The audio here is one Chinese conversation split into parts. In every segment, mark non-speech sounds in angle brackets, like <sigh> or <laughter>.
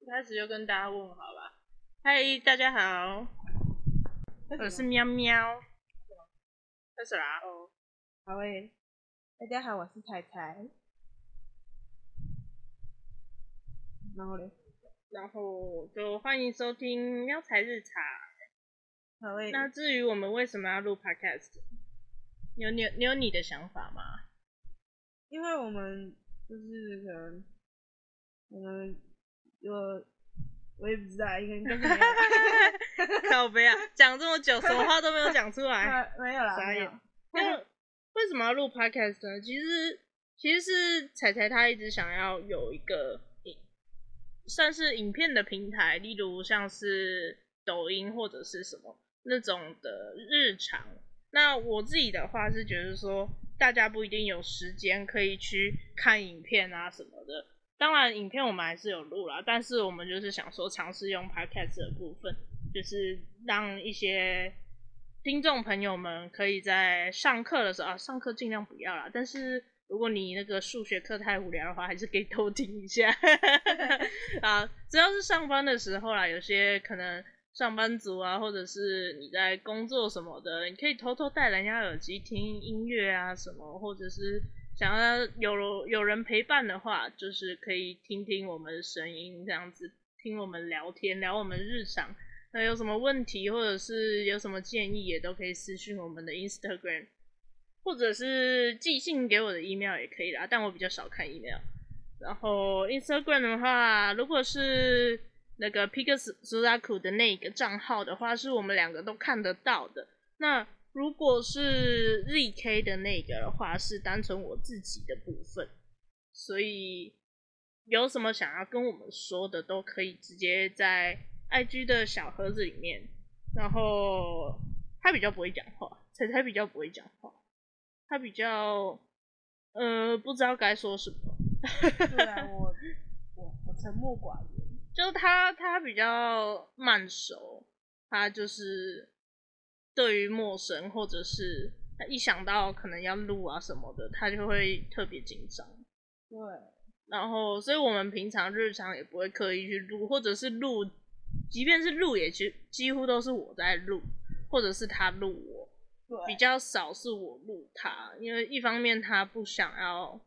一开始就跟大家问好吧。嗨，大家好，我是喵喵。开始啦。哦，好诶，大家好，我是彩彩。然后嘞，然后就欢迎收听喵才日常。好诶，那至于我们为什么要录 podcast，有你你有你的想法吗？因为我们就是可能，我我也不知道，应该应该是没有。<laughs> 靠背啊，讲这么久，什么话都没有讲出来。<laughs> 没没有啦，没有。那为什么要录 podcast 呢？其实其实是彩彩她一直想要有一个影，算是影片的平台，例如像是抖音或者是什么那种的日常。那我自己的话是觉得说，大家不一定有时间可以去看影片啊什么的。当然，影片我们还是有录啦，但是我们就是想说尝试用 podcast 的部分，就是让一些听众朋友们可以在上课的时候啊，上课尽量不要啦。但是如果你那个数学课太无聊的话，还是可以偷听一下啊。只要是上班的时候啦，有些可能上班族啊，或者是你在工作什么的，你可以偷偷戴蓝牙耳机听音乐啊什么，或者是想要有有人陪伴的话，就是可以听听我们的声音，这样子听我们聊天，聊我们日常。那有什么问题，或者是有什么建议，也都可以私信我们的 Instagram，或者是寄信给我的 email 也可以啦。但我比较少看 email。然后 Instagram 的话，如果是那个 Pix Suzaku 的那个账号的话，是我们两个都看得到的。那如果是 ZK 的那个的话，是单纯我自己的部分。所以有什么想要跟我们说的，都可以直接在 IG 的小盒子里面。然后他比较不会讲话，彩彩比较不会讲话，他比较呃不知道该说什么。对啊，<laughs> 我我我沉默寡言。就是他他比较慢熟，他就是对于陌生或者是他一想到可能要录啊什么的，他就会特别紧张。对，然后，所以我们平常日常也不会刻意去录，或者是录，即便是录，也其几乎都是我在录，或者是他录我，对，比较少是我录他，因为一方面他不想要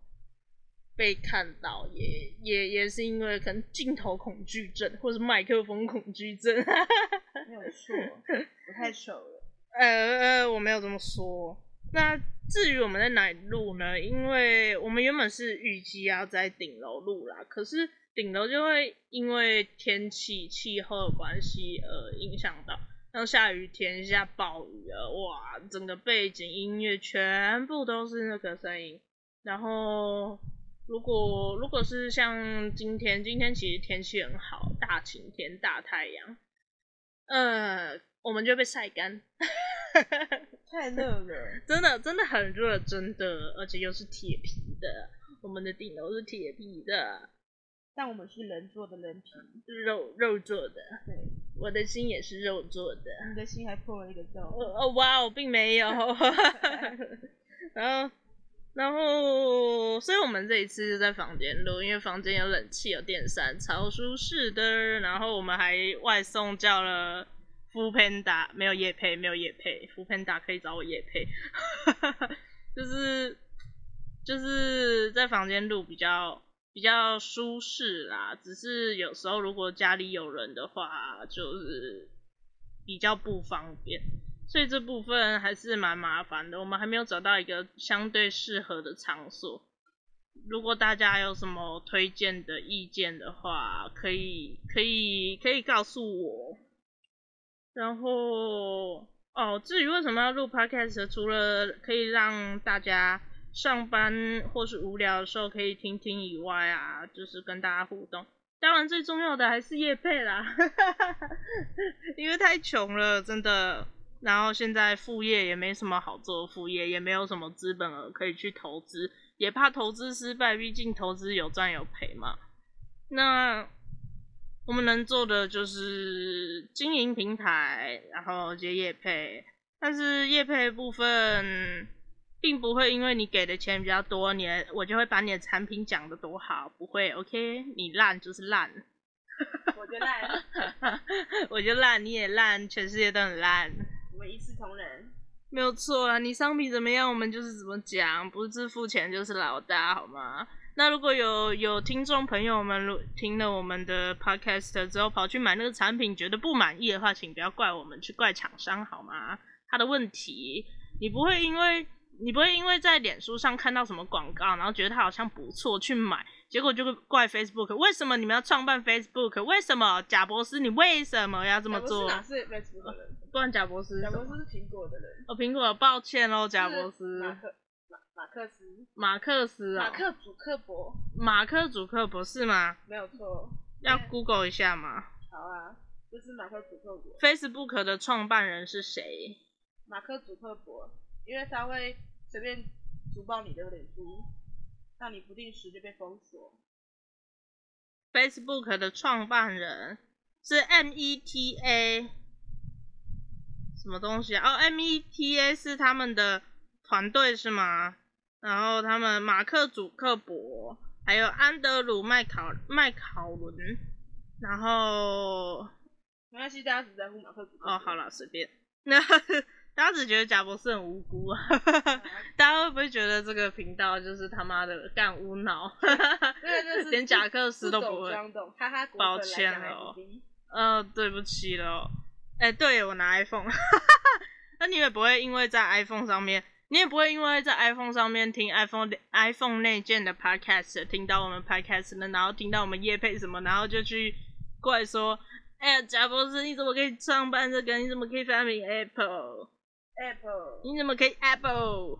被看到，也也也是因为可能镜头恐惧症，或是麦克风恐惧症。<laughs> 没有错，我太 <laughs> 丑了。呃呃，我没有这么说。那至于我们在哪里录呢？因为我们原本是预计要在顶楼录啦，可是顶楼就会因为天气气候的关系而影响到，像下雨天下暴雨啊，哇，整个背景音乐全部都是那个声音。然后如果如果是像今天，今天其实天气很好，大晴天大太阳，呃，我们就被晒干。<laughs> 太热了，真的真的很热，真的，而且又是铁皮的，我们的顶楼是铁皮的，但我们是人做的人皮，肉肉做的，对，我的心也是肉做的。你的心还破了一个洞。哦哦哇，我并没有。<laughs> 然后然后，所以我们这一次就在房间录，因为房间有冷气，有电扇，超舒适的。然后我们还外送叫了。福 Panda 没有夜配，没有夜配，福 Panda 可以找我夜配，哈 <laughs> 哈就是就是在房间录比较比较舒适啦，只是有时候如果家里有人的话，就是比较不方便，所以这部分还是蛮麻烦的。我们还没有找到一个相对适合的场所，如果大家有什么推荐的意见的话，可以可以可以告诉我。然后哦，至于为什么要录 podcast，除了可以让大家上班或是无聊的时候可以听听以外啊，就是跟大家互动。当然最重要的还是业配啦，<laughs> 因为太穷了，真的。然后现在副业也没什么好做，副业也没有什么资本额可以去投资，也怕投资失败，毕竟投资有赚有赔嘛。那。我们能做的就是经营平台，然后接业配，但是业配部分并不会因为你给的钱比较多，你的我就会把你的产品讲的多好，不会，OK？你烂就是烂，我就烂，<laughs> 我就烂，你也烂，全世界都很烂，我们一视同仁。没有错啊！你商品怎么样，我们就是怎么讲，不是付钱就是老大，好吗？那如果有有听众朋友们如听了我们的 podcast 之后跑去买那个产品，觉得不满意的话，请不要怪我们，去怪厂商好吗？他的问题，你不会因为你不会因为在脸书上看到什么广告，然后觉得它好像不错去买，结果就会怪 Facebook，为什么你们要创办 Facebook？为什么贾博士你为什么要这么做？哪是 Facebook 的人？不然贾博士，贾博士是苹果的人。哦，苹果，抱歉喽，贾博士。马克马马克思。马克思啊。马克祖克伯。马克祖克伯是吗？没有错。要 Google 一下吗？好啊，就是马克祖克伯。Facebook 的创办人是谁？马克祖克伯，因为他会随便读报你的脸书，让你不定时就被封锁。Facebook 的创办人是 Meta。什么东西啊？哦，Meta 是他们的团队是吗？然后他们马克·祖克伯，还有安德鲁·麦考麦考伦，然后没关系，大家只在乎马克·祖克。哦，好了，随便。那 <laughs> 大家只觉得贾博士很无辜啊？<laughs> 大家会不会觉得这个频道就是他妈的干无脑？<laughs> 连贾克斯都不会。哈哈抱歉了，呃，对不起了。哎，对我拿 iPhone，那你也不会因为在 iPhone 上面，你也不会因为在 iPhone 上面听 iPhone iPhone 内建的 Podcast，听到我们 Podcast 呢，然后听到我们夜配什么，然后就去怪说，哎呀，贾博士你怎么可以创办这个？你怎么可以发明 Apple？Apple？你怎么可以 Apple？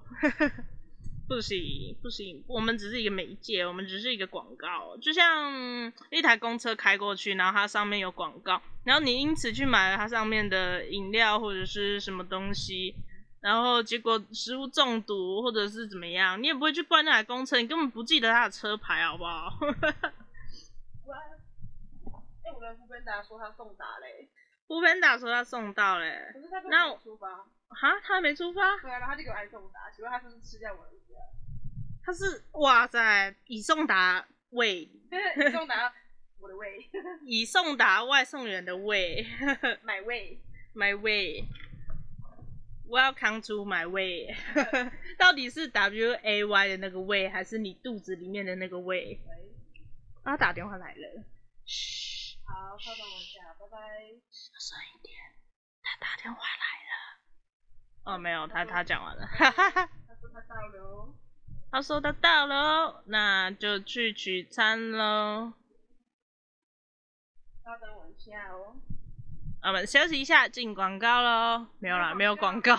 <laughs> 不行不行，我们只是一个媒介，我们只是一个广告，就像一台公车开过去，然后它上面有广告，然后你因此去买了它上面的饮料或者是什么东西，然后结果食物中毒或者是怎么样，你也不会去怪那台公车，你根本不记得它的车牌，好不好？<laughs> 哎，我跟副班达说他送达嘞，副班达说他送到嘞，那出发，哈，他还没出发？对啊，然后他就给我送达，请问他是不是吃掉我的？他是哇塞，以送达胃，<laughs> 以送达我的胃，<laughs> 以送达外送员的胃，my way，my way，welcome to my way，<laughs> 到底是 W A Y 的那个胃，还是你肚子里面的那个胃？他打电话来了，嘘，好，稍等我一下，拜拜，小声一点，他打电话来了。哦，没有，他他讲完了，哈哈哈。他说他到了。他说他到了，那就去取餐喽。稍等我一下哦。我们休息一下，进广告喽。没有啦，没有广告，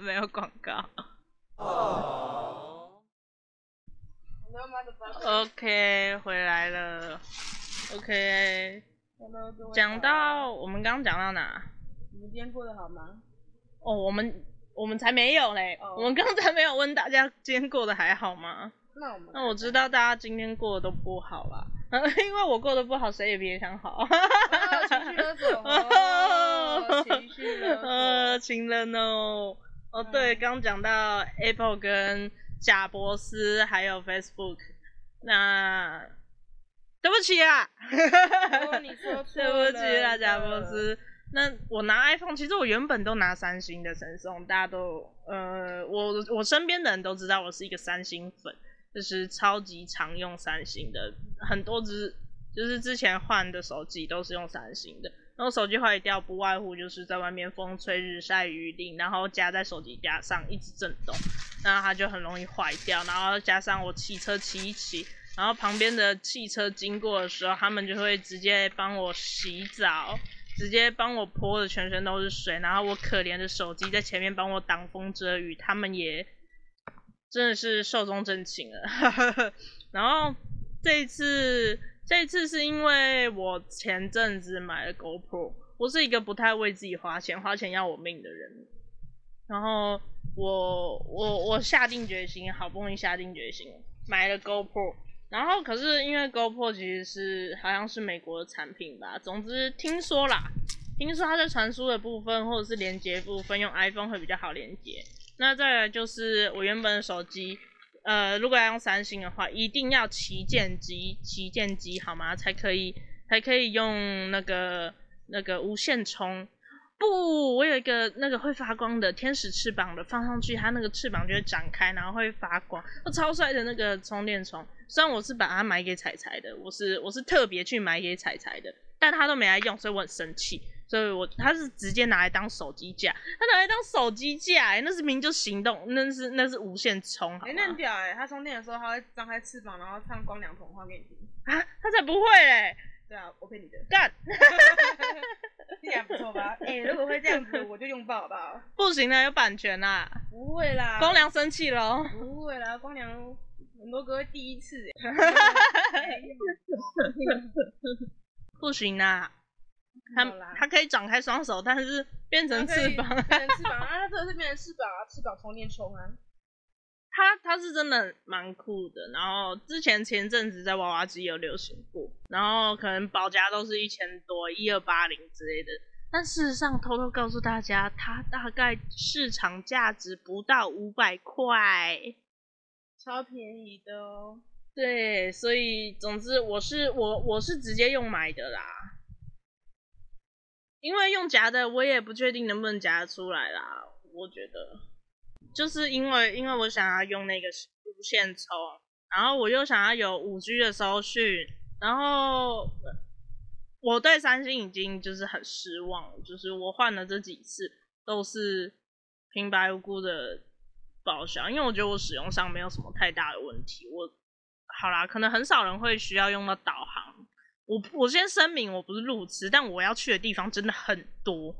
没有广告。<laughs> 哦。OK，回来了。OK。讲到我们刚刚讲到哪？你们今天过得好吗？哦，我们。我们才没有嘞！我们刚才没有问大家今天过得还好吗？那我们那我知道大家今天过得都不好了，<laughs> 因为我过得不好，谁也别想好。情绪勒索，<laughs> 情绪勒索，<laughs> 呃，情人哦。哦，对，刚讲到 Apple 跟贾博斯还有 Facebook，那对不起啊，你说错对不起啊，贾博斯。那我拿 iPhone，其实我原本都拿三星的神送，大家都呃，我我身边的人都知道我是一个三星粉，就是超级常用三星的，很多只就是之前换的手机都是用三星的，然后手机坏掉不外乎就是在外面风吹日晒雨淋，然后夹在手机架上一直震动，那它就很容易坏掉，然后加上我骑车骑一骑，然后旁边的汽车经过的时候，他们就会直接帮我洗澡。直接帮我泼的全身都是水，然后我可怜的手机在前面帮我挡风遮雨，他们也真的是寿终正寝了。<laughs> 然后这一次，这一次是因为我前阵子买了 GoPro，我是一个不太为自己花钱、花钱要我命的人。然后我我我下定决心，好不容易下定决心买了 GoPro。然后可是因为 GoPro 其实是好像是美国的产品吧，总之听说啦，听说它在传输的部分或者是连接部分用 iPhone 会比较好连接。那再来就是我原本的手机，呃，如果要用三星的话，一定要旗舰机，旗舰机好吗？才可以才可以用那个那个无线充。不，我有一个那个会发光的天使翅膀的，放上去它那个翅膀就会展开，然后会发光，我超帅的那个充电充。虽然我是把它买给彩彩的，我是我是特别去买给彩彩的，但它都没来用，所以我很生气。所以我他是直接拿来当手机架，他拿来当手机架，哎，那是明就行动，那是那是无线充，哎，那很屌哎，他充电的时候他会张开翅膀，然后唱光良童话给你听啊，他才不会嘞，对啊，我骗你的，干，听起来不错吧？哎，如果会这样子，我就用爆好不好？不行了，有版权啦，不会啦，光良生气了，不会啦，光良很多歌第一次，<laughs> <laughs> 不行啦。它它可以展开双手，但是变成翅膀，变成翅膀啊！它这个是变成翅膀啊，翅膀充电充啊。它它是真的蛮酷的。然后之前前阵子在娃娃机有流行过，然后可能保价都是一千多，一二八零之类的。但事实上，偷偷告诉大家，它大概市场价值不到五百块，超便宜的哦。对，所以总之我是我我是直接用买的啦。因为用夹的，我也不确定能不能夹得出来啦。我觉得，就是因为因为我想要用那个无线充，然后我又想要有五 G 的搜讯，然后我对三星已经就是很失望，就是我换了这几次都是平白无故的报销，因为我觉得我使用上没有什么太大的问题。我好啦，可能很少人会需要用到导航。我我先声明，我不是路痴，但我要去的地方真的很多，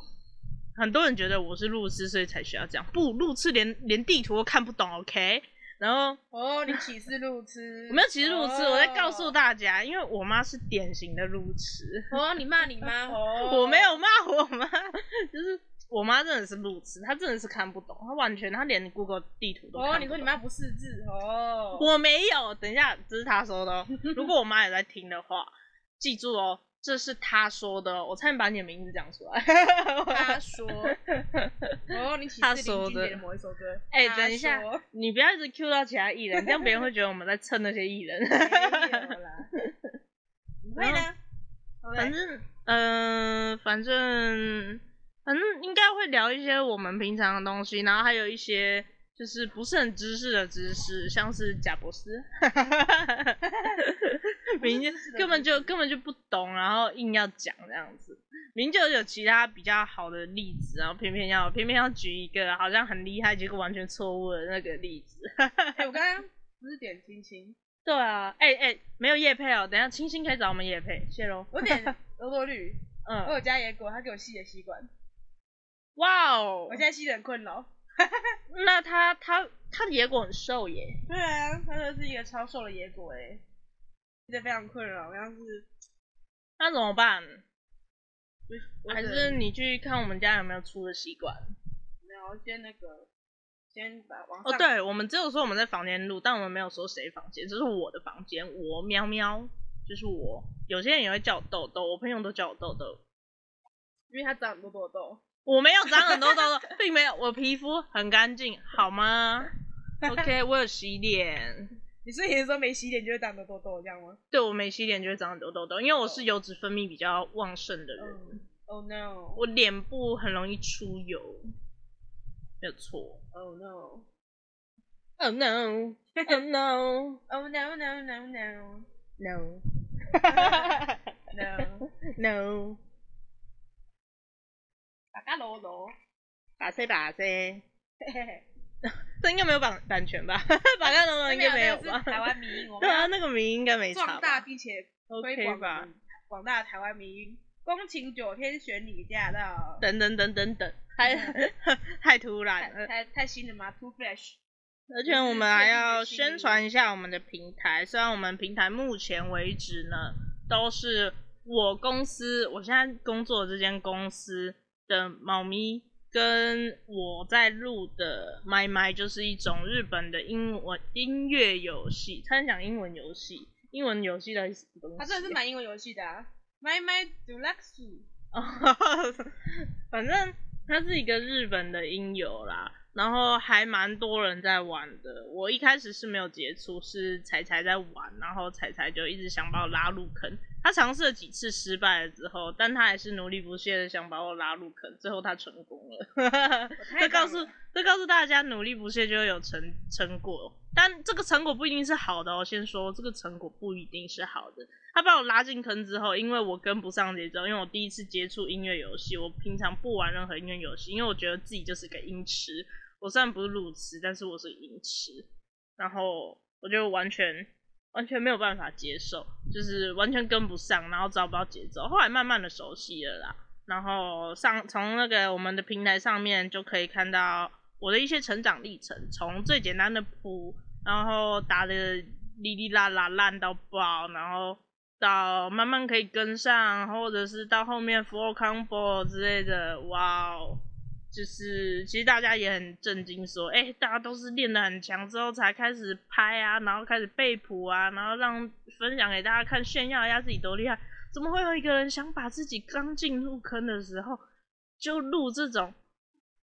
很多人觉得我是路痴，所以才需要这样。不，路痴连连地图都看不懂，OK？然后哦，你歧视路痴？我没有歧视路痴，我在告诉大家，因为我妈是典型的路痴。哦，你骂你妈？<laughs> 哦，我没有骂我妈，就是我妈真的是路痴，她真的是看不懂，她完全她连 Google 地图都哦，你说你妈不识字哦？我没有，等一下，这是她说的。如果我妈也在听的话。记住哦，这是他说的，我差点把你的名字讲出来。他说，<laughs> 哦，你他说的某一首歌。哎，等一下，你不要一直 Q 到其他艺人，<laughs> 这样别人会觉得我们在蹭那些艺人。没有啦，会呢。反正，嗯，反正，反正应该会聊一些我们平常的东西，然后还有一些。就是不是很知识的知识，像是贾博士，明就根本就根本就不懂，然后硬要讲这样子，明就有其他比较好的例子，然后偏偏要偏偏要举一个好像很厉害，结果完全错误的那个例子。哎，我刚刚 <laughs> 不是点青青？<laughs> 对啊，哎哎，没有叶配哦，等下青青可以找我们叶配，谢喽。我点多多绿，<laughs> 嗯，我有加野果，他给我吸的吸管。哇哦，我现在吸的很困扰。<laughs> 那他他他的野果很瘦耶。对啊，他就是一个超瘦的野果哎，记得非常困扰。像是那怎么办？还是你去看我们家有没有出的吸管？没有，先那个先把往哦，对，我们只有说我们在房间录，但我们没有说谁房间，这是我的房间，我喵喵，就是我。有些人也会叫我豆豆，我朋友都叫我豆豆，因为他长很多痘痘。我没有长很多痘痘，并没有，我皮肤很干净，好吗？OK，<laughs> 我有洗脸。你是你说没洗脸就会长很多痘痘这样吗？对，我没洗脸就会长很多痘痘，因为我是油脂分泌比较旺盛的人。Oh no！我脸部很容易出油，没有错。Oh no！Oh no！Oh <laughs> no！Oh <laughs> no no no no！No！No！No！巴嘎罗罗，巴塞巴塞，<laughs> 这应该没有版版权吧？巴嘎罗罗应该没有吧？台湾民音，对啊，那个民音应该没差壮大并且推广广大台湾民音，恭请九天玄女驾到。等等等等等，太 <laughs> 太突然了，太太新了吗？Too fresh。而且我们还要宣传一下我们的平台，虽然我们平台目前为止呢，都是我公司，我现在工作的这间公司。的猫咪跟我在录的麦麦就是一种日本的英文音乐游戏，他讲英文游戏，英文游戏的东西。他真的是蛮英文游戏的啊，麦麦 Deluxe。<laughs> 反正它是一个日本的音游啦。然后还蛮多人在玩的。我一开始是没有接触，是彩彩在玩，然后彩彩就一直想把我拉入坑。他尝试了几次失败了之后，但他还是努力不懈的想把我拉入坑，最后他成功了。<laughs> 这告诉这告诉大家，努力不懈就会有成成果。但这个成果不一定是好的，我先说这个成果不一定是好的。他把我拉进坑之后，因为我跟不上节奏，因为我第一次接触音乐游戏，我平常不玩任何音乐游戏，因为我觉得自己就是个音痴。我虽然不是路痴，但是我是音痴，然后我就完全。完全没有办法接受，就是完全跟不上，然后找不到节奏。后来慢慢的熟悉了啦，然后上从那个我们的平台上面就可以看到我的一些成长历程，从最简单的谱，然后打的哩哩啦啦烂到爆，然后到慢慢可以跟上，或者是到后面 full combo 之类的，哇哦！就是其实大家也很震惊，说，哎，大家都是练得很强之后才开始拍啊，然后开始背谱啊，然后让分享给大家看，炫耀一下自己多厉害。怎么会有一个人想把自己刚进入坑的时候就录这种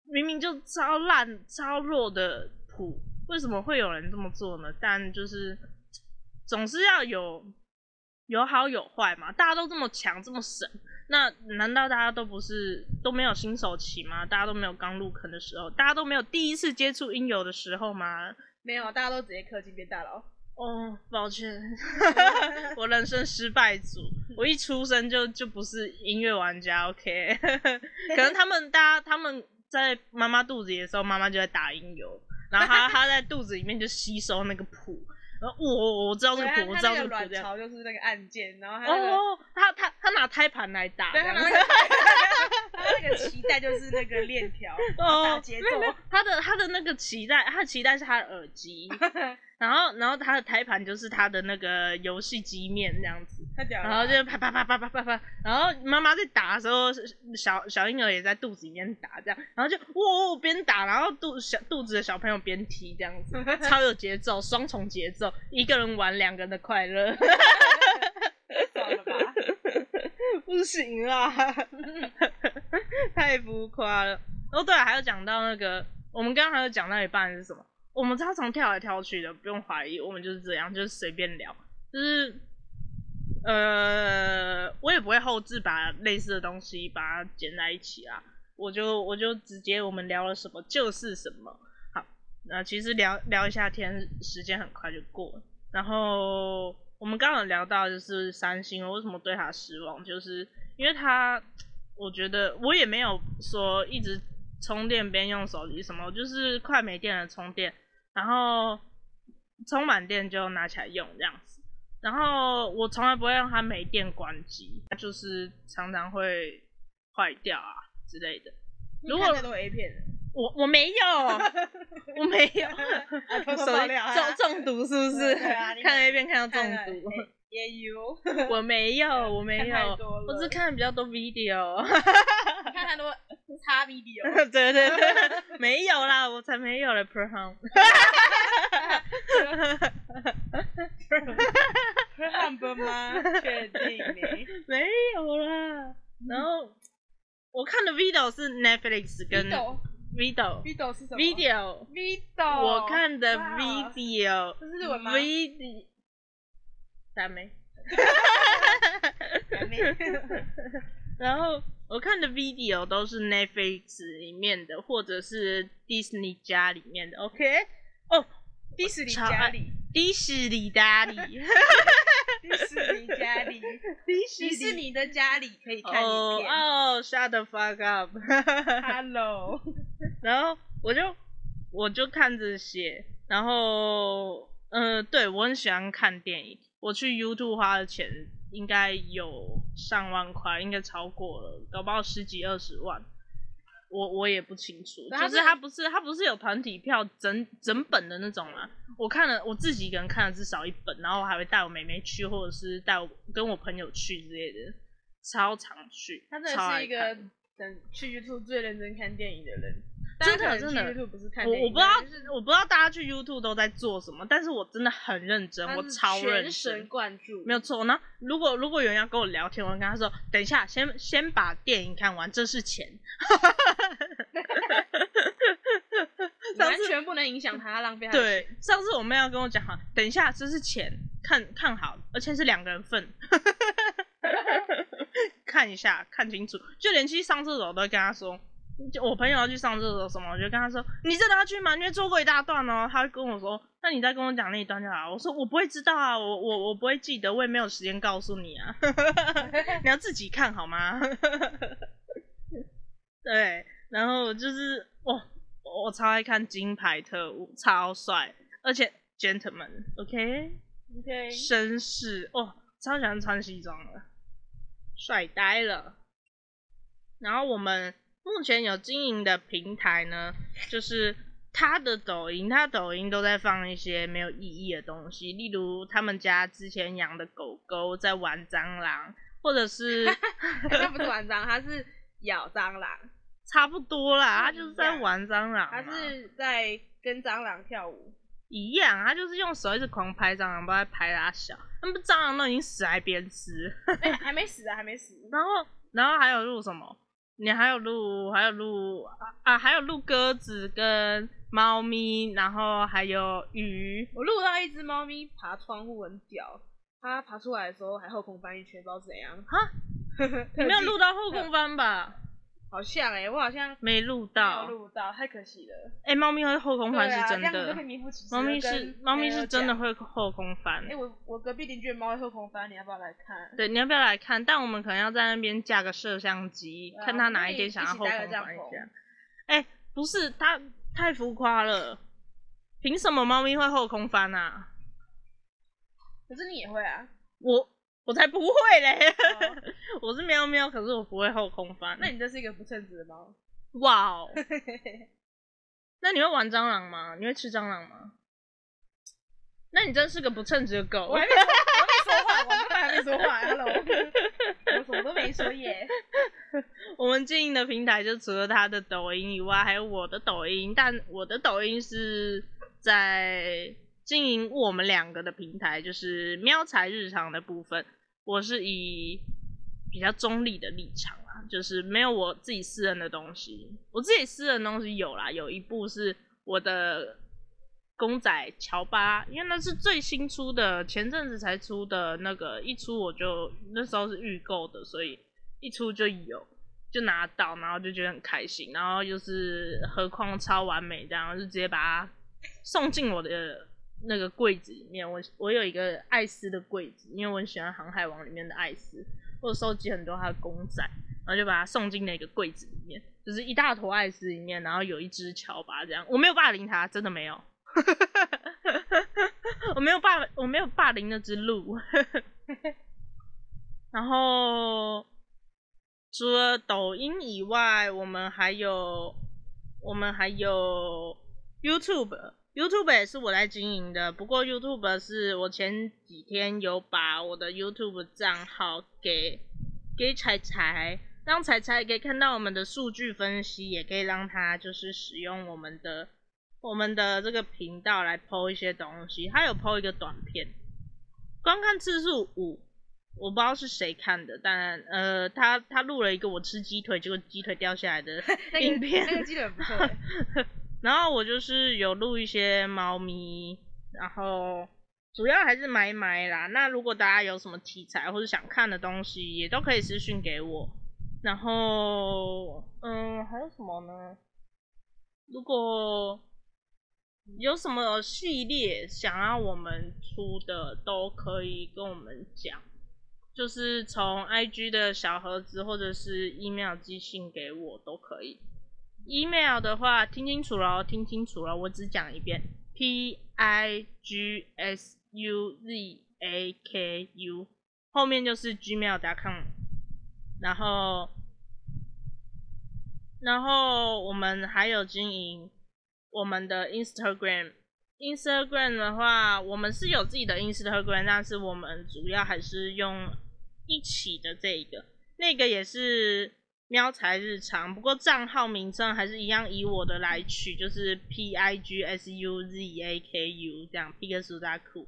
明明就超烂、超弱的谱？为什么会有人这么做呢？但就是总是要有有好有坏嘛，大家都这么强、这么神。那难道大家都不是都没有新手期吗？大家都没有刚入坑的时候，大家都没有第一次接触音游的时候吗？没有，大家都直接氪金变大佬。哦，抱歉，<laughs> 我人生失败组，我一出生就就不是音乐玩家。<laughs> OK，可能他们大家他们在妈妈肚子里的时候，妈妈就在打音游，然后他他在肚子里面就吸收那个谱。我我知道这个谱，我知道这个卵巢就是那个按键，然后哦，他他他拿胎盘来打，对，<laughs> 他那个脐带就是那个链条，哦节奏。他的他的那个脐带，他的脐带是他的耳机。<laughs> 然后，然后他的胎盘就是他的那个游戏机面这样子，然后就啪啪啪啪啪啪啪，然后妈妈在打的时候，小小婴儿也在肚子里面打这样，然后就哇边打，然后肚小肚子的小朋友边踢这样子，<laughs> 超有节奏，双重节奏，一个人玩两个人的快乐，<laughs> 算了吧？<laughs> 不行啦，太浮夸了。哦对，还有讲到那个，我们刚刚还有讲到一半是什么？我们超常跳来跳去的，不用怀疑，我们就是这样，就是随便聊，就是呃，我也不会后置把类似的东西把它剪在一起啊，我就我就直接我们聊了什么就是什么。好，那其实聊聊一下天，时间很快就过了。然后我们刚刚聊到就是三星，我为什么对他失望，就是因为他，我觉得我也没有说一直充电边用手机什么，就是快没电了充电。然后充满电就拿起来用这样子，然后我从来不会让它没电关机，就是常常会坏掉啊之类的。如果太多 A 片，我我没有，我没有，手机中中毒是不是？看 A 片看到中毒，也有，我没有，我没有，我只看比较多 video，看太多。差 video，对对对，没有啦，我才没有嘞，per home，per home 吗？确定没？没有啦。然后我看的 video 是 Netflix 跟 video，video 是什么？video，video，我看的 video，这是日文吗？video，咋没？<laughs> <laughs> 然后。我看的 video 都是 Netflix 里面的，或者是 Disney 家里面的。OK，哦，迪士尼家里，迪士尼家里，迪士尼家里，迪士尼的家里可以看一遍。哦，Shut the fuck up，Hello。<laughs> 然后我就我就看这些，然后嗯，对我很喜欢看电影，我去 YouTube 花的钱。应该有上万块，应该超过了，搞不好十几二十万，我我也不清楚。就是他不是他不是有团体票整整本的那种吗？我看了我自己一个人看了至少一本，然后我还会带我妹妹去，或者是带我跟我朋友去之类的，超常去。他真的是一个等去 YouTube 最认真看电影的人。真的真的，我我不知道，我不知道大家去 YouTube 都在做什么，但是我真的很认真，我超认真，贯注，没有错。那如果如果有人要跟我聊天，我会跟他说，等一下，先先把电影看完，这是钱。完全不能影响他，浪费他对，上次我妹要跟我讲哈，等一下这是钱，看看好，而且是两个人份，<laughs> 看一下看清楚，就连去上厕所我都会跟他说。就我朋友要去上厕所什么，我就跟他说：“你真的要去吗？因为做过一大段哦。”他会跟我说：“那你再跟我讲那一段就好。”我说：“我不会知道啊，我我我不会记得，我也没有时间告诉你啊，<laughs> <laughs> 你要自己看好吗？” <laughs> 对，然后就是哇，我超爱看《金牌特务》，超帅，而且 gentleman，OK，、OK，绅士，哦，超喜欢穿西装的，帅呆了。然后我们目前有经营的平台呢，就是他的抖音，他抖音都在放一些没有意义的东西，例如他们家之前养的狗狗在玩蟑螂，或者是 <laughs> 他不是玩蟑螂，他是咬蟑螂，差不多啦，他就是在玩蟑螂嘛，他是在跟蟑螂跳舞。一样，他就是用手一直狂拍蟑螂，不知道拍他小，那不蟑螂都已经死还边吃，哎、还没死啊，还没死。<laughs> 然后然后还有录什么？你还有录还有录啊啊，还有录鸽子跟猫咪，然后还有鱼，我录到一只猫咪爬窗户很屌，它爬出来的时候还后空翻一圈，不知道怎样。哈，<laughs> 你没有录到后空翻吧？好像哎、我好像没录到没，录到，太可惜了。哎、猫咪会后空翻是真的猫咪是猫咪是。真的会后空翻哎、。我我隔壁邻居的猫会后空翻，你要不要来看？对，你要不要来看？但我们可能要在那边架个摄像机，啊看他哪一天想要后空翻一下。哎、不是，他太浮夸了，凭什么猫咪会后空翻啊？可是你也会啊？我我才不会嘞！哦 <laughs> 我是喵喵，可是我不会后空翻。那你真是一个不称职的猫。哇哦，<laughs> 那你会玩蟑螂吗？你会吃蟑螂吗？那你真是个不称职的狗我。还没说，我还没说话，我还没说话。Hello，我什么都没说耶。<laughs> 我们经营的平台就除了他的抖音以外，还有我的抖音，但我的抖音是在经营我们两个的平台，就是喵财日常的部分。我是以比较中立的立场啊，就是没有我自己私人的东西。我自己私人的东西有啦，有一部是我的公仔乔巴，因为那是最新出的，前阵子才出的那个，一出我就那时候是预购的，所以一出就有，就拿到，然后就觉得很开心，然后就是何况超完美，这样就直接把它送进我的那个柜子里面。我我有一个艾斯的柜子，因为我很喜欢《航海王》里面的艾斯，我收集很多他的公仔，然后就把它送进那个柜子里面，就是一大坨艾斯里面，然后有一只乔巴这样。我没有霸凌它，真的没有。<laughs> 我没有霸，我没有霸凌那只鹿。<laughs> 然后除了抖音以外，我们还有我们还有 YouTube YouTube，YouTube 也是我来经营的。不过 YouTube 是我前几天有把我的 YouTube 账号给给彩彩，让彩彩可以看到我们的数据分析，也可以让他就是使用我们的我们的这个频道来 PO 一些东西。他有 PO 一个短片，观看次数五，我不知道是谁看的，但呃，他他录了一个我吃鸡腿，结果鸡腿掉下来的影片，那个记得很不错耶。然后我就是有录一些猫咪，然后主要还是买买啦。那如果大家有什么题材或者想看的东西，也都可以私信给我。然后，嗯，还有什么呢？如果有什么系列想要我们出的，都可以跟我们讲。就是从 IG 的小盒子或者是 email 寄信给我都可以。Email 的话，听清楚了，听清楚了，我只讲一遍，p i g s u z a k u，后面就是 gmail.com，然后，然后我们还有经营我们的 Instagram。Instagram 的话，我们是有自己的 Instagram，但是我们主要还是用一起的这一个，那个也是喵财日常，不过账号名称还是一样以我的来取，就是 P I G S U Z A K U 这样，皮克苏达库。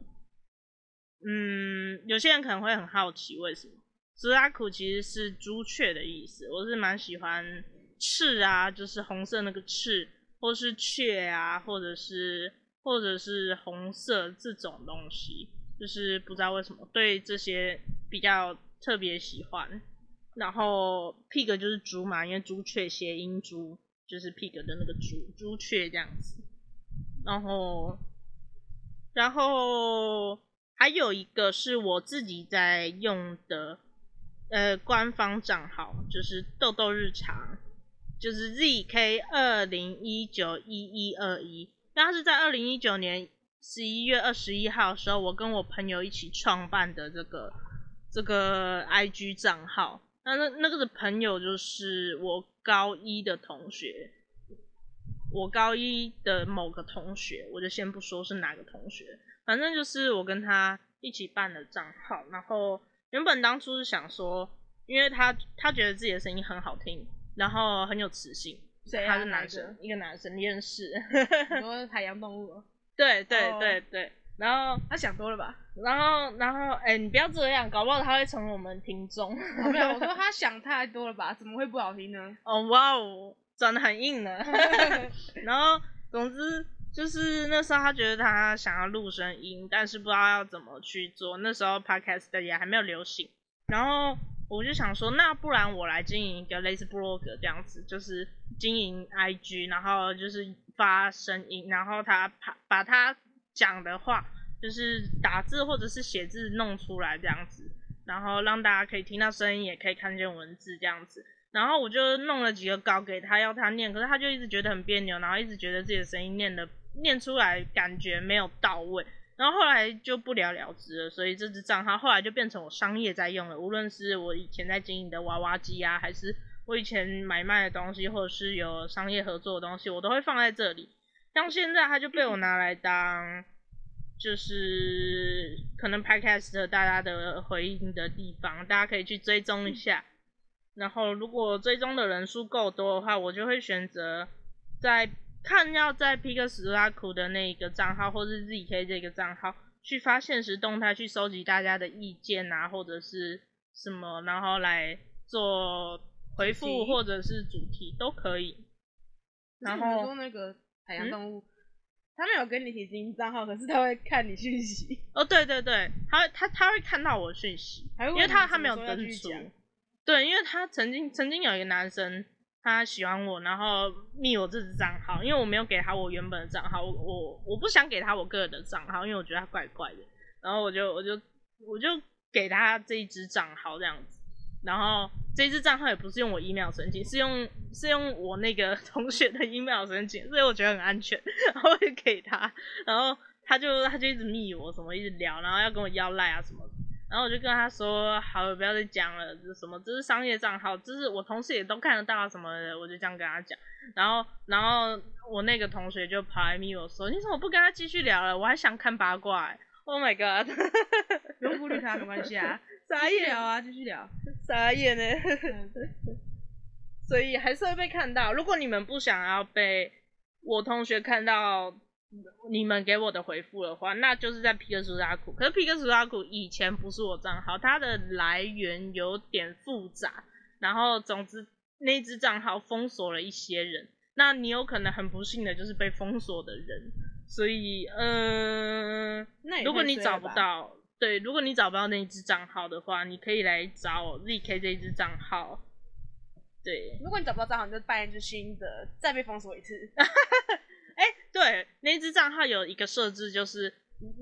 嗯，有些人可能会很好奇为什么苏达库其实是朱雀的意思，我是蛮喜欢赤啊，就是红色那个赤，或是雀啊，或者是或者是红色这种东西，就是不知道为什么对这些比较特别喜欢。然后 pig 就是猪嘛，因为朱雀谐音猪，就是 pig 的那个朱朱雀这样子。然后，然后还有一个是我自己在用的，呃，官方账号就是豆豆日常，就是 zk 二零一九一一二一。那是在二零一九年十一月二十一号的时候，我跟我朋友一起创办的这个这个 IG 账号。那那那个的朋友就是我高一的同学，我高一的某个同学，我就先不说是哪个同学，反正就是我跟他一起办的账号。然后原本当初是想说，因为他他觉得自己的声音很好听，然后很有磁性，他是男生，一个男生，<laughs> 你认识？很多海洋动物。对对对对。然后他想多了吧？然后，然后，哎，你不要这样，搞不好他会成为我们听众。没有，我说他想太多了吧？怎么会不好听呢？<laughs> 哦，哇哦，转的很硬呢。<laughs> 然后，总之就是那时候他觉得他想要录声音，但是不知道要怎么去做。那时候 podcast 也还没有流行。然后我就想说，那不然我来经营一个类似 blog 这样子，就是经营 IG，然后就是发声音，然后他把把他。讲的话就是打字或者是写字弄出来这样子，然后让大家可以听到声音，也可以看见文字这样子。然后我就弄了几个稿给他要他念，可是他就一直觉得很别扭，然后一直觉得自己的声音念的念出来感觉没有到位。然后后来就不了了之了，所以这支账号后来就变成我商业在用了。无论是我以前在经营的娃娃机啊，还是我以前买卖的东西，或者是有商业合作的东西，我都会放在这里。像现在，他就被我拿来当，就是可能 podcast 大家的回应的地方，大家可以去追踪一下。然后，如果追踪的人数够多的话，我就会选择在看要在 p i k 斯拉库的那个账号，或是 zk 这个账号去发现实动态，去收集大家的意见啊，或者是什么，然后来做回复或者是主题都可以。然后说那个。海洋动物，他没有跟你提经营账号，可是他会看你讯息。哦，对对对，他他他会看到我讯息，因为他他没有登出。对，因为他曾经曾经有一个男生，他喜欢我，然后密我这支账号，因为我没有给他我原本的账号，我我我不想给他我个人的账号，因为我觉得他怪怪的，然后我就我就我就给他这一支账号这样子。然后这支账号也不是用我 email 申请，是用是用我那个 <laughs> 同学的 email 申请，所以我觉得很安全，然后就给他，然后他就他就一直密我什么，一直聊，然后要跟我要赖啊什么，然后我就跟他说，好了，不要再讲了，这什么这是商业账号，这是我同事也都看得到什么的，我就这样跟他讲，然后然后我那个同学就跑来密我说，你怎么不跟他继续聊了？我还想看八卦，Oh my god，不用顾虑他，没关系啊。继续聊啊，继续聊。<laughs> 傻眼呢，<laughs> 所以还是会被看到。如果你们不想要被我同学看到你们给我的回复的话，那就是在皮克苏拉库。可是皮克苏拉库以前不是我账号，它的来源有点复杂。然后总之那只账号封锁了一些人，那你有可能很不幸的就是被封锁的人。所以，嗯，如果你找不到。对，如果你找不到那一只账号的话，你可以来找 ZK 这一只账号。对，如果你找不到账号，你就办一只新的，再被封锁一次。<laughs> 哎，对，那一只账号有一个设置，就是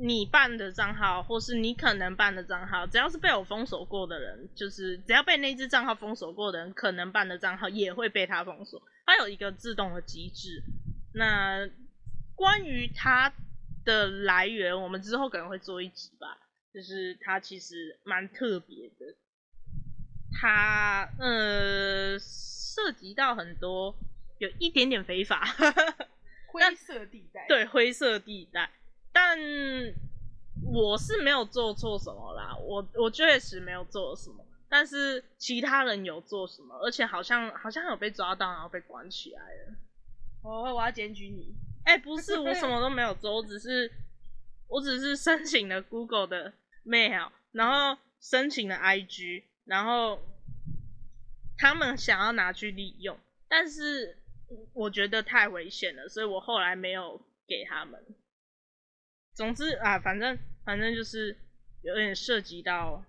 你办的账号，或是你可能办的账号，只要是被我封锁过的人，就是只要被那只账号封锁过的人，可能办的账号也会被他封锁。它有一个自动的机制。那关于它的来源，我们之后可能会做一集吧。就是它其实蛮特别的，它呃涉及到很多有一点点非法，灰色地带，对灰色地带，但我是没有做错什么啦，我我确实没有做什么，但是其他人有做什么，而且好像好像有被抓到，然后被关起来了。哦，我要检举你！哎，不是，我什么都没有做，我只是我只是申请了 Google 的。mail，然后申请了 IG，然后他们想要拿去利用，但是我觉得太危险了，所以我后来没有给他们。总之啊，反正反正就是有点涉及到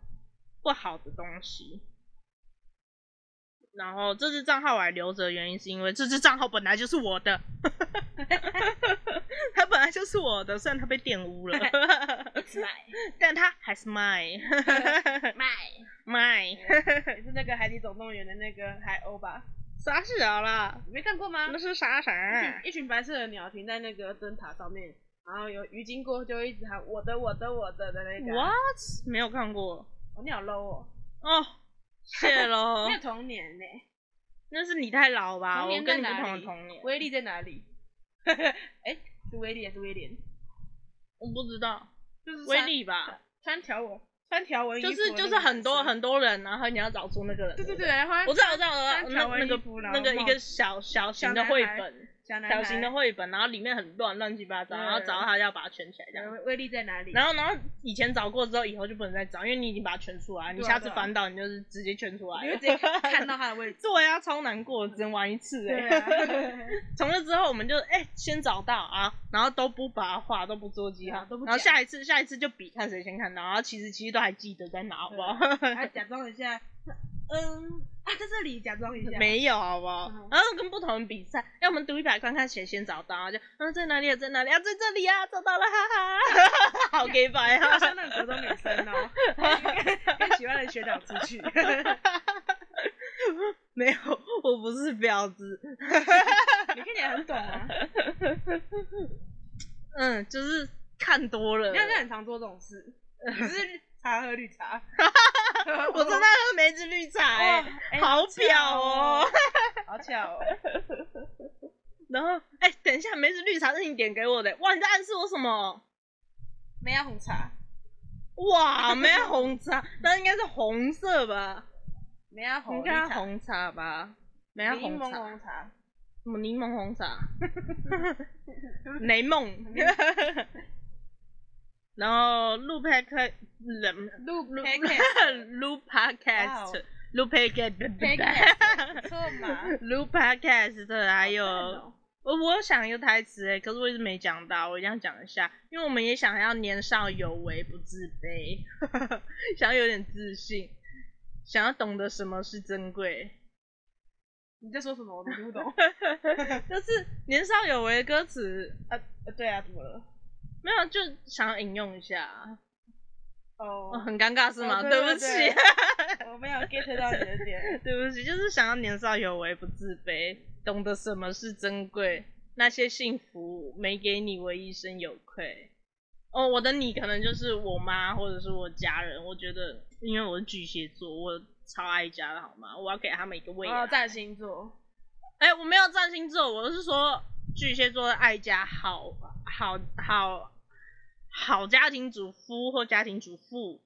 不好的东西。然后这支账号我还留着，原因是因为这支账号本来就是我的，<laughs> 它本来就是我的，虽然它被玷污了，<laughs> <laughs> 但它还是 mine，也是那个海底总动员的那个海鸥吧？啥小啦？你没看过吗？那是啥啥？一群白色的鸟停在那个灯塔上面，然后有鱼经过就一直喊我的我的我的的那个。What？没有看过哦，你好 low 哦，哦，谢喽 <laughs> 没。有童年呢。那是你太老吧？童我年在哪跟你不同的里童年，威力在哪里？<laughs> 哎，是威力还是威廉？我不知道，就是威力吧，穿条纹穿条纹衣服的那个就是就是很多很多人，然后你要找出那个人。对对对对，然后我知道我知道我知道穿条纹那那个衣服然后那个一个小小型的小男孩绘本，小男小型的绘本，然后里面很乱乱七八糟，然后找到它就要把它圈起来这样。威威力在哪里？然后然后以前找过之后，以后就不能再找，因为你已经把它圈出来，你下次翻到你就是直接圈出来了，你会直接看看到它的位置。<laughs> 对呀，超难过，只能玩一次哎、<laughs> 从那之后，我们就哎、先找到啊，然后都不把它画，都不做记号，对啊都不然后下一次下一次就比看谁先看到，然后其实其实都还记得在哪，好不好？还假装一下，嗯啊，在这里假装一下。没有，好不好？嗯然后跟不同人比赛，哎，我们读一百块，看谁先找到，就嗯在哪里啊，在哪里啊，在这里啊，找到了，哈哈，好 gay 白啊好！像那个国中女生哦，跟 <laughs> 跟喜欢的学长出去。<laughs> 没有，我不是婊子，<laughs> 你看起来很懂啊，嗯，就是看多了你，好像很常做这种事。你是茶和绿茶，<laughs> 我正在喝梅子绿茶、哎、好好巧哦哦。<laughs> 好巧哦。然后，哎、等一下，梅子绿茶是你点给我的，哇，你在暗示我什么？梅亚红茶，哇，没有红茶，那应该是红色吧？<laughs> 梅亚红茶，该红茶吧？没有柠檬红茶，红茶，什么柠檬红茶？雷梦。然后录 podcast，录录 podcast 录哇 podcast，哦录 podcast，podcast 不错嘛。<laughs> 录 podcast，还有。我我想一个台词哎，可是我一直没讲到，我一定要讲一下，因为我们也想要年少有为不自卑，<laughs> 想要有点自信，想要懂得什么是珍贵，你在说什么？我都听不懂。<laughs> 就是年少有为的歌词，啊，呃对啊，怎么了？没有就想要引用一下，哦哦，很尴尬是吗？哦对对不对起，我没有 get 到你的点。<laughs> 对不起，就是想要年少有为不自卑，懂得什么是珍贵，那些幸福没给你，我一生有愧。哦，我的你可能就是我妈或者是我家人，我觉得因为我是巨蟹座，我超爱家的好吗？我要给他们一个未来。哦，占星座，哎、我没有占星座，我是说巨蟹座的爱家好好好好家庭主夫或家庭主妇，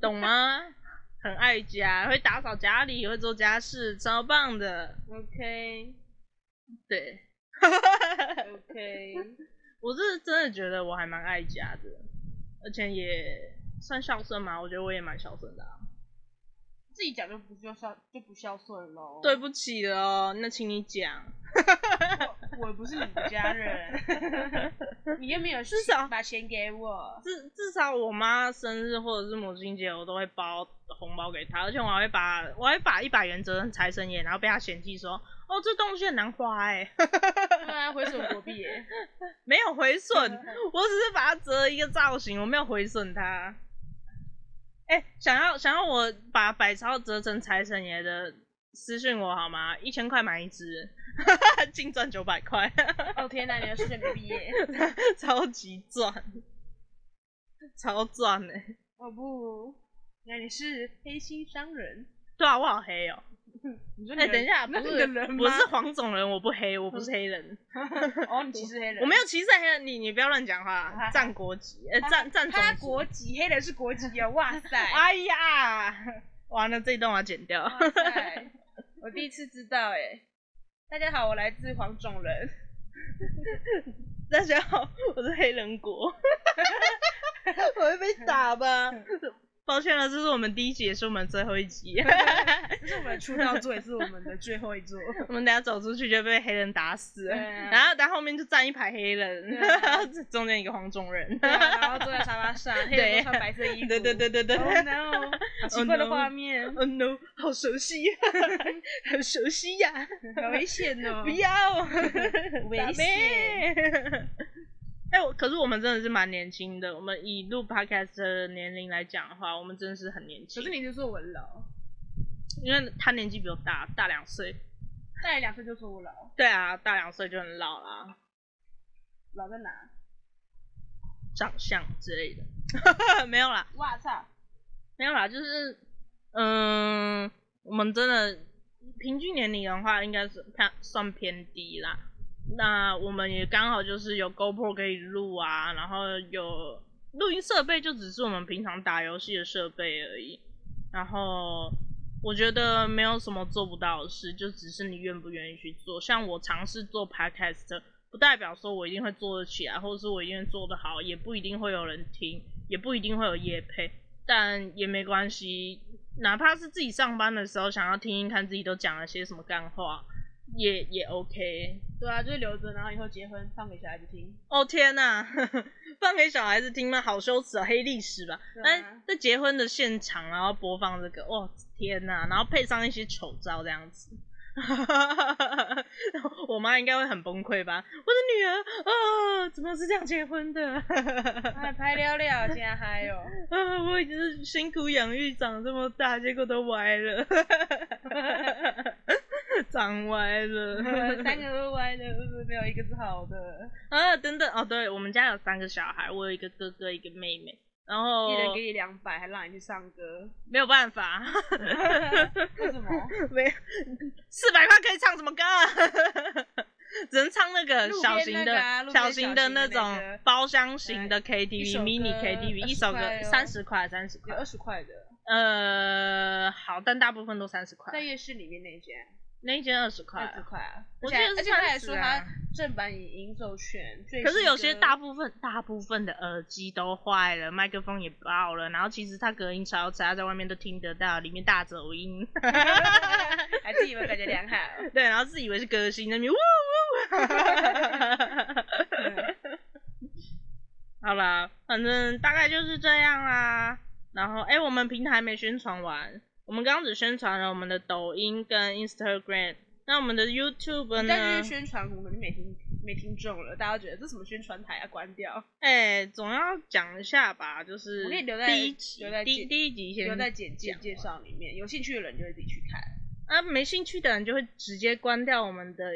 懂吗？<laughs> 很爱家，会打扫家里，会做家事，超棒的。OK 对，OK，<laughs> 我是真的觉得我还蛮爱家的，而且也算孝顺嘛。我觉得我也蛮孝顺的、啊。自己讲就不孝孝就不孝顺喽。对不起了哦，那请你讲。我，我不是你的家人，<laughs> 你又没有至少把钱给我。至至少我妈生日或者是母亲节，我都会包红包给她，而且我还会把我还会把一百元折成财神爷，然后被她嫌弃说，哦，这东西很难花哎、对啊，回损国币耶。没有回损，<laughs> 我只是把它折一个造型，我没有回损它。哎、想要想要我把百超折成财神爷的，私信我好吗？一千块买一只，<laughs> 净赚九百块，哦天哪，你的数学没毕业。<laughs> 超级赚，超赚哎、哦不，那你是黑心商人。对啊，我好黑哦、哎、<laughs> 你说你等一下，<laughs> 不是的人吗不是黄种人，我不黑，我不是黑人，<laughs> 哦，你歧视黑人。我没有歧视黑人，你你不要乱讲话，占国籍，呃，占占种他族国籍，黑人是国籍哦，哇塞！哎呀，完了，这一段我要剪掉。哇塞，我第一次知道哎。大家好，我来自黄种人。大家好，我是黑人国，我会被打吧？抱歉了，这是我们第一集，也是我们最后一集。<laughs> 这是我们的出道作，<laughs> 也是我们的最后一作。我们等下走出去就被黑人打死然后然后后面就站一排黑人，<laughs> 中间一个黄种人。啊然后坐在沙发上，黑人穿白色衣服。对对对对对。Oh no！奇怪的画面，Oh no，好熟悉，好熟悉呀！好危险哦！不要，危打险呗。哎、我可是我们真的是蛮年轻的。我们以录 podcast 的年龄来讲的话，我们真的是很年轻。可是你就说我老，因为他年纪比我大，大两岁。大你两岁就说我老，对啊，大两岁就很老啦，老在哪？长相之类的。<laughs> 没有啦，哇操！没有啦，就是，嗯，我们真的平均年龄的话，应该是偏算偏低啦。那我们也刚好就是有 GoPro 可以录啊，然后有录音设备，就只是我们平常打游戏的设备而已。然后我觉得没有什么做不到的事，就只是你愿不愿意去做。像我尝试做 Podcast，不代表说我一定会做得起来，或者是我一定会做得好，也不一定会有人听，也不一定会有业配。但也没关系，哪怕是自己上班的时候想要听听看自己都讲了些什么干话，也也 OK。对啊，就是留着，然后以后结婚放给小孩子听。哦天呐，<laughs> 放给小孩子听吗？好羞耻啊，黑历史吧。但在结婚的现场，然后播放这个，哇天呐，然后配上一些丑照这样子。<laughs> 我妈应该会很崩溃吧？我的女儿啊，怎么是这样结婚的？<laughs> 哎，拍了了，现在还有。啊，我已经是辛苦养育长这么大，结果都歪了，<laughs> 长歪了。三个都歪的，没有一个是好的。啊，等等哦，对，我们家有三个小孩，我有一个哥哥，一个妹妹，然后一人给你两百，还让你去唱歌，没有办法，<laughs> 为什么？没四百块可以唱什么歌啊？<laughs> 只能唱那个小型的、啊小型的那种包厢型的 KTV、首 mini KTV，一首歌三十块，三十块有。二十块的，呃，好，但大部分都三十块在，夜市里面那间那一间二十块二十。块啊。我记得是而且他还30说啊他正版影音授权，最可是有些大部分大部分的耳机都坏了，麦克风也爆了，然后其实它隔音超差，在外面都听得到，里面大走音。<laughs> 还自以为感觉良好。<laughs> 对，然后自以为是歌星，那边呜呜。<laughs> 好啦，反正大概就是这样啦。然后，哎、我们平台没宣传完，我们刚刚只宣传了我们的抖音跟 Instagram，那我们的 YouTube 呢但是？宣传我们就没听没听众了，大家觉得这什么宣传台啊，关掉，哎、总要讲一下吧，就是我可以留在第一集留在，简第第一集先留在简介讲介绍里面，有兴趣的人就会自己去看。啊，没兴趣的人就会直接关掉我们的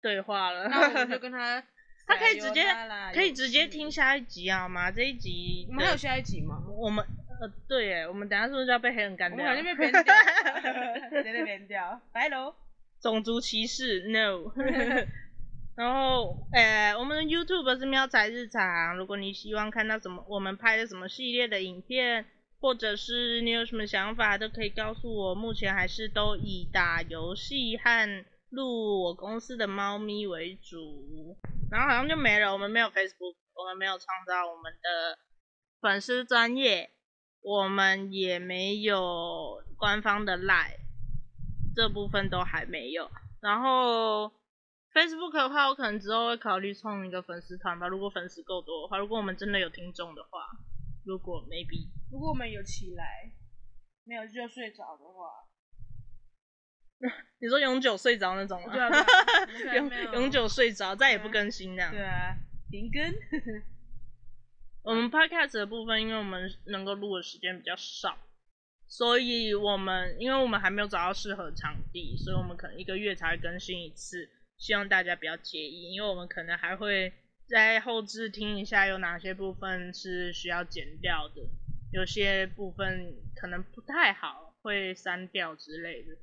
对话了。那我们就 <laughs> 跟他他可以直接可以直接听下一集好吗？这一集我们还有下一集吗？我们呃对耶，我们等下是不是就要被黑人干掉？我们好像被 <laughs> 编掉了，直接被编掉，拜喽。种族歧视，no。<laughs> 然后，呃，我们的 YouTube 是喵仔日常。如果你希望看到什么我们拍的什么系列的影片，或者是你有什么想法，都可以告诉我。目前还是都以打游戏和录我公司的猫咪为主。然后好像就没了，我们没有 Facebook，我们没有创造我们的粉丝专业，我们也没有官方的 Line。这部分都还没有。然后 Facebook 的话，我可能之后会考虑创一个粉丝团吧。如果粉丝够多的话，如果我们真的有听众的话，如果 maybe 如果我们有起来，没有就睡着的话，<laughs> 你说永久睡着那种吗？<laughs> 永永久睡着，再也不更新那样。对啊，停更。我们 podcast 的部分，因为我们能够录的时间比较少，所以我们因为我们还没有找到适合场地，所以我们可能一个月才更新一次。希望大家不要介意，因为我们可能还会在后置听一下有哪些部分是需要剪掉的，有些部分可能不太好，会删掉之类的。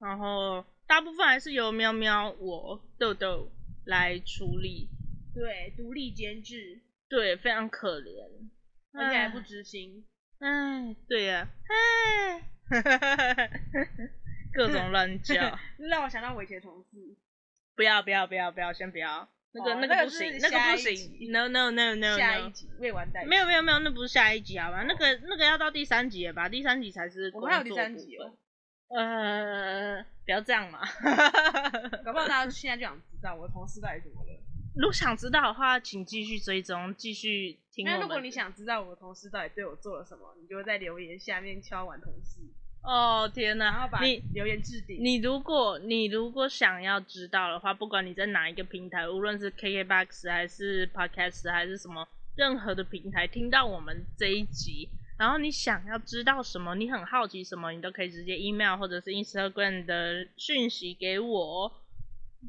然后大部分还是由喵喵我豆豆来处理，对，独立监制，对，非常可怜。而且还不知心。哎，对呀、哎，各种乱叫，<laughs> 让我想到我以前同事，不要不要不要不要，先不要，那个、哦那个不行，那个不行，no no no no 下 no 一。集未完待续。没有没有没有，那不是下一集好吧？那个那个要到第三集了吧？第三集才是我们还有第三集哦。呃，不要这样嘛。搞不好大家现在就想知道我的同事到底怎么了。如果想知道的话，请继续追踪，继续听我们。因为如果你想知道我的同事到底对我做了什么，你就在留言下面敲完同事，哦天哪，然后把你留言置顶。你如果你如果想要知道的话，不管你在哪一个平台，无论是 KKBox 还是 Podcast 还是什么任何的平台，听到我们这一集，然后你想要知道什么，你很好奇什么，你都可以直接 email 或者是 Instagram 的讯息给我。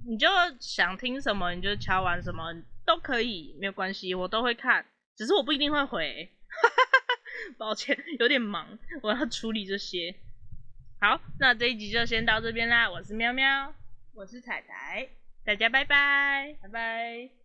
你就想听什么，你就敲完什么都可以，没有关系，我都会看，只是我不一定会回。<laughs> 抱歉，有点忙，我要处理这些。好，那这一集就先到这边啦。我是喵喵，我是彩彩，大家拜拜。拜拜。